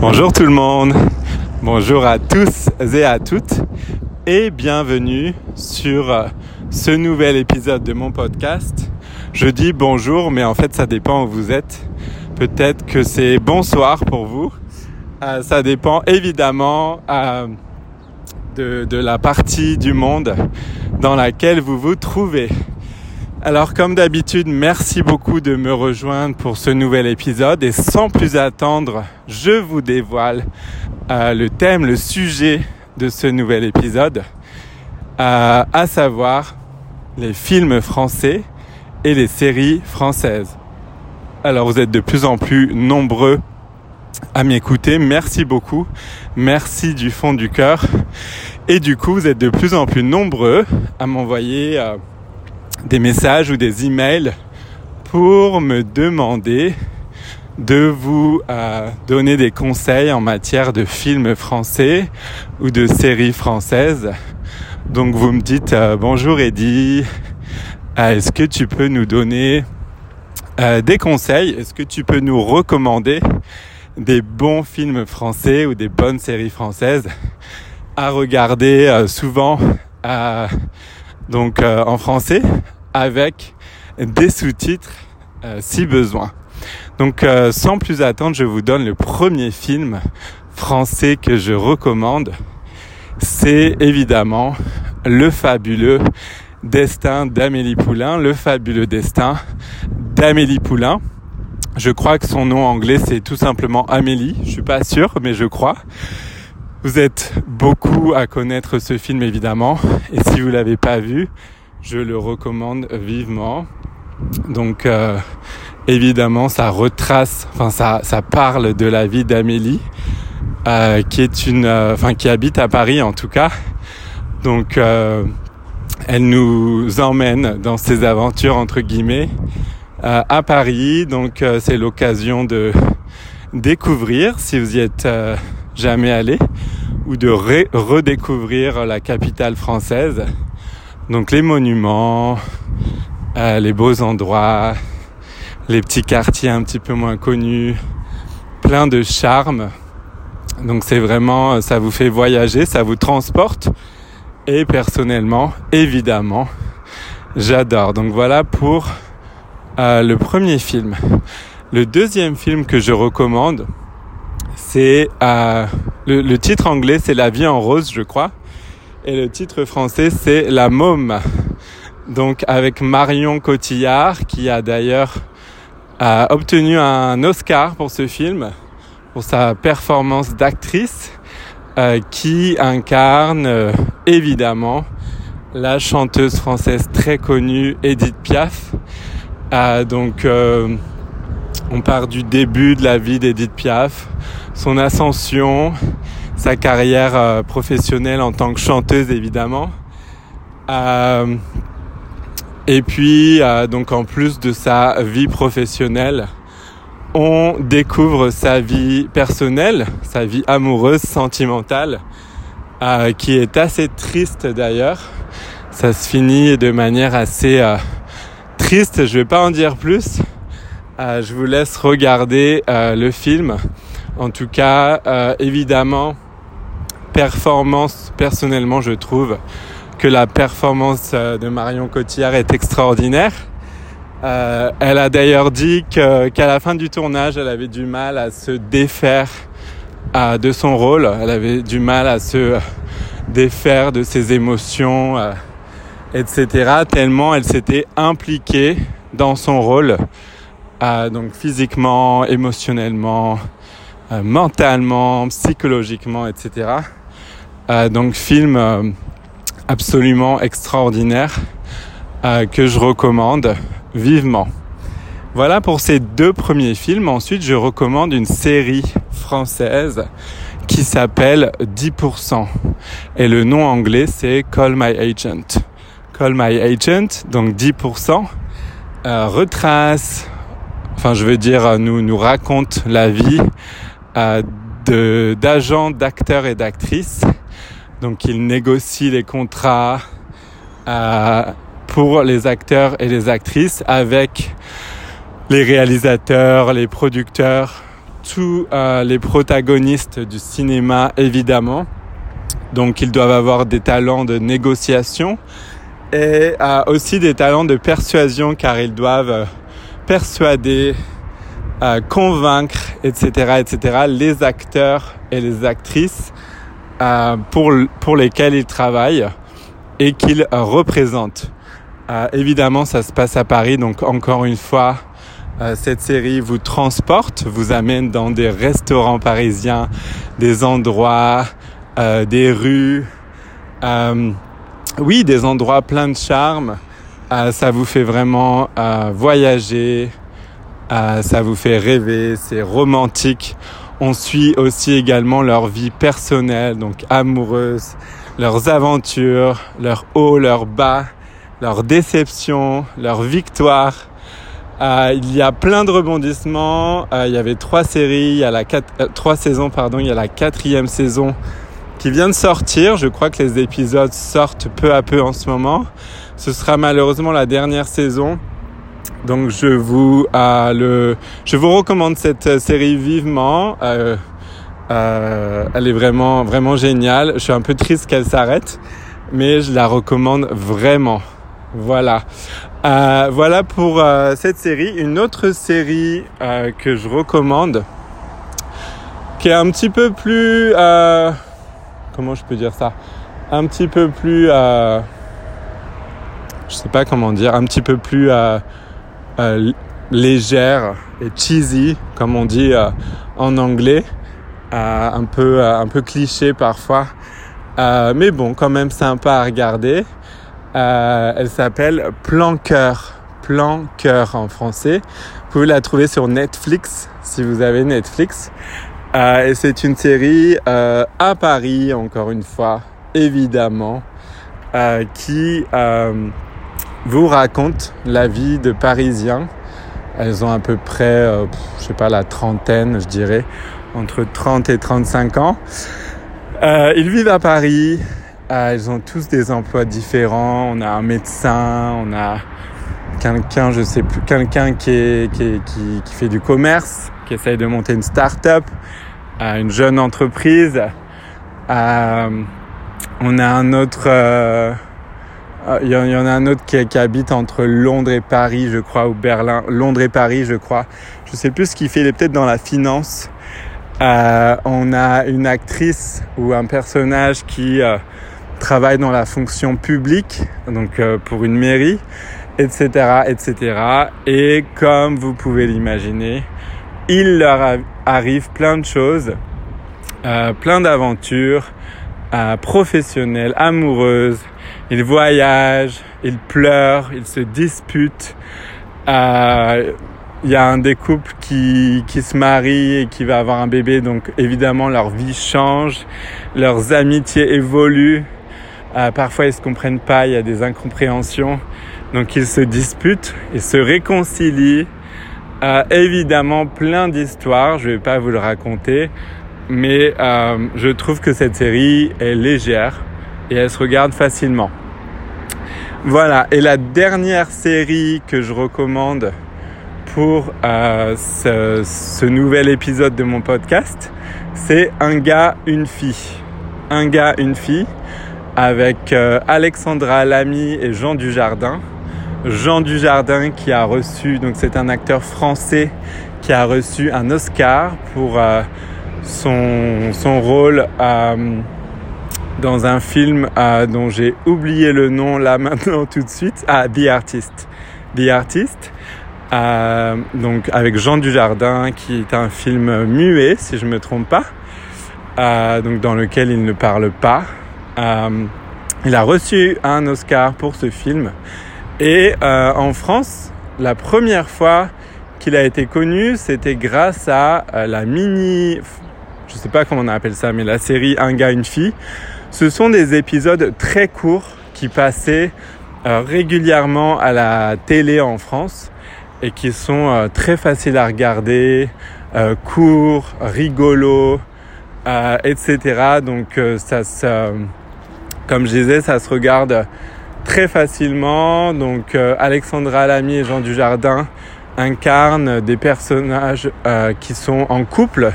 Bonjour tout le monde, bonjour à tous et à toutes et bienvenue sur euh, ce nouvel épisode de mon podcast. Je dis bonjour mais en fait ça dépend où vous êtes. Peut-être que c'est bonsoir pour vous. Euh, ça dépend évidemment euh, de, de la partie du monde dans laquelle vous vous trouvez. Alors comme d'habitude, merci beaucoup de me rejoindre pour ce nouvel épisode. Et sans plus attendre, je vous dévoile euh, le thème, le sujet de ce nouvel épisode, euh, à savoir les films français et les séries françaises. Alors vous êtes de plus en plus nombreux à m'écouter, merci beaucoup, merci du fond du cœur. Et du coup vous êtes de plus en plus nombreux à m'envoyer... Euh, des messages ou des emails pour me demander de vous euh, donner des conseils en matière de films français ou de séries françaises. Donc vous me dites euh, bonjour Eddie, euh, est-ce que tu peux nous donner des conseils? Est-ce que tu peux nous recommander des bons films français ou des bonnes séries françaises à regarder souvent donc en français avec des sous-titres euh, si besoin. Donc euh, sans plus attendre, je vous donne le premier film français que je recommande. C'est évidemment Le fabuleux destin d'Amélie Poulain, Le fabuleux destin d'Amélie Poulain. Je crois que son nom anglais c'est tout simplement Amélie, je suis pas sûr mais je crois. Vous êtes beaucoup à connaître ce film évidemment et si vous l'avez pas vu, je le recommande vivement. Donc euh, évidemment, ça retrace, enfin ça, ça parle de la vie d'Amélie, euh, qui est une, euh, enfin qui habite à Paris en tout cas. Donc elle nous emmène dans ses aventures entre guillemets à Paris. Donc c'est l'occasion de découvrir, si vous y êtes jamais allé, ou de redécouvrir la capitale française. Donc les monuments, euh, les beaux endroits, les petits quartiers un petit peu moins connus, plein de charme. Donc c'est vraiment, ça vous fait voyager, ça vous transporte. Et personnellement, évidemment, j'adore. Donc voilà pour euh, le premier film. Le deuxième film que je recommande, c'est euh, le, titre anglais, c'est La vie en rose, je crois. Et le titre français, c'est La Môme. Donc avec Marion Cotillard, qui a d'ailleurs obtenu un Oscar pour ce film, pour sa performance d'actrice, euh, qui incarne euh, évidemment la chanteuse française très connue Edith Piaf. Euh, donc on part du début de la vie d'Edith Piaf, son ascension, sa carrière euh, professionnelle en tant que chanteuse évidemment. Euh, et puis euh, donc en plus de sa vie professionnelle, on découvre sa vie personnelle, sa vie amoureuse, sentimentale, qui est assez triste d'ailleurs. Ça se finit de manière assez triste. Je vais pas en dire plus. je vous laisse regarder le film. En tout cas, évidemment, performance, personnellement, je trouve que la performance euh, de Marion Cotillard est extraordinaire. Euh, elle a d'ailleurs dit qu'à la fin du tournage, elle avait du mal à se défaire euh, de son rôle. Elle avait du mal à se défaire de ses émotions, etc. Tellement elle s'était impliquée dans son rôle, donc physiquement, émotionnellement, mentalement, psychologiquement, etc. Euh, donc film euh, absolument extraordinaire euh, que je recommande vivement. Voilà pour ces deux premiers films. Ensuite, je recommande une série française qui s'appelle 10%. Et le nom anglais, c'est Call My Agent. Call My Agent, donc 10%, euh, retrace, enfin je veux dire, nous, nous raconte la vie euh, d'agents, d'acteurs et d'actrices donc il négocie les contrats euh, pour les acteurs et les actrices avec les réalisateurs, les producteurs tous les protagonistes du cinéma évidemment. Donc ils doivent avoir des talents de négociation et aussi des talents de persuasion car ils doivent persuader, convaincre, etc., etc., les acteurs et les actrices pour, pour lesquels ils travaillent et qu'ils représentent. Euh, évidemment, ça se passe à Paris, donc encore une fois, euh, cette série vous transporte, vous amène dans des restaurants parisiens, des endroits, euh, des rues, oui, des endroits pleins de charme. ça vous fait vraiment voyager, ça vous fait rêver, c'est romantique. On suit aussi également leur vie personnelle, donc amoureuse, leurs aventures, leurs hauts, leurs bas, leurs déceptions, leurs victoires. Euh, il y a plein de rebondissements. Euh, il y avait trois séries, il y a la euh, trois saisons pardon. Il y a la quatrième saison qui vient de sortir. Je crois que les épisodes sortent peu à peu en ce moment. Ce sera malheureusement la dernière saison. Donc je vous le, je vous recommande cette série vivement. elle est vraiment vraiment géniale. Je suis un peu triste qu'elle s'arrête, mais je la recommande vraiment. Voilà. Euh, voilà pour euh, cette série. Une autre série euh, que je recommande, qui est un petit peu plus... comment je peux dire ça? Un petit peu plus... je sais pas comment dire. Un petit peu plus légère et cheesy, comme on dit en anglais. un, peu, un peu cliché parfois. mais bon, quand même sympa à regarder. Euh, elle s'appelle Plan Cœur. Plan Cœur en français. Vous pouvez la trouver sur Netflix si vous avez Netflix. Euh, et c'est une série euh, à Paris, encore une fois, évidemment, qui vous raconte la vie de Parisiens. Elles ont à peu près, je sais pas, la trentaine, je dirais, entre 30 et 35 ans. ils vivent à Paris, ah, ils ont tous des emplois différents. On a un médecin, on a quelqu'un, je sais plus, quelqu'un qui, qui, fait du commerce, qui essaye de monter une start-up, euh, une jeune entreprise. Euh, on a un autre, euh, il y, en a un autre qui, habite entre Londres et Paris, je crois, ou Berlin, Londres et Paris, je crois. Je sais plus ce qu'il fait. Il est peut-être dans la finance. on a une actrice ou un personnage qui travaille dans la fonction publique, donc euh, pour une mairie, etc., etc. Et comme vous pouvez l'imaginer, il leur arrive plein de choses, euh, plein d'aventures euh, professionnelles, amoureuses. Ils voyagent, ils pleurent, ils se disputent. Il y a un des couples qui, qui se marie et qui va avoir un bébé, donc évidemment leur vie change, leurs amitiés évoluent, euh, parfois, ils se comprennent pas, il y a des incompréhensions. Donc, ils se disputent et se réconcilient. Euh, évidemment, plein d'histoires. Je vais pas vous le raconter, mais euh, je trouve que cette série est légère et elle se regarde facilement. Voilà. Et la dernière série que je recommande pour ce, ce nouvel épisode de mon podcast, c'est Un gars, une fille. Un gars, une fille avec euh, Alexandra Lamy et Jean Dujardin. Jean Dujardin qui a reçu, donc c'est un acteur français qui a reçu un Oscar pour euh, son, son rôle dans un film dont j'ai oublié le nom là maintenant tout de suite, ah, The Artist. The Artist. donc avec Jean Dujardin qui est un film muet si je me trompe pas, donc dans lequel il ne parle pas. Il a reçu un Oscar pour ce film. Et euh, en France, la première fois qu'il a été connu, c'était grâce à euh, la mini, je sais pas comment on appelle ça, mais la série Un gars, une fille. Ce sont des épisodes très courts qui passaient régulièrement à la télé en France et qui sont très faciles à regarder, courts, rigolos, etc. Donc ça, ça comme je disais, ça se regarde très facilement. Donc euh, Alexandra Lamy et Jean Dujardin incarnent des personnages qui sont en couple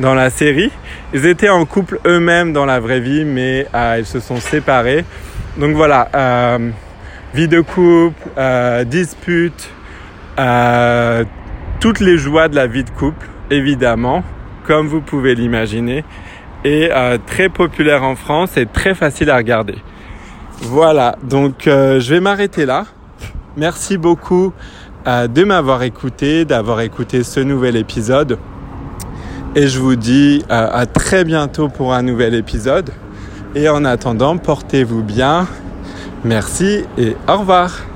dans la série. Ils étaient en couple eux-mêmes dans la vraie vie, mais ils se sont séparés. Donc voilà, vie de couple, dispute, toutes les joies de la vie de couple, évidemment, comme vous pouvez l'imaginer, et très populaire en France et très facile à regarder. Voilà, donc euh, je vais m'arrêter là. Merci beaucoup euh, de m'avoir écouté, d'avoir écouté ce nouvel épisode. Et je vous dis euh, à très bientôt pour un nouvel épisode. Et en attendant, portez-vous bien. Merci et au revoir.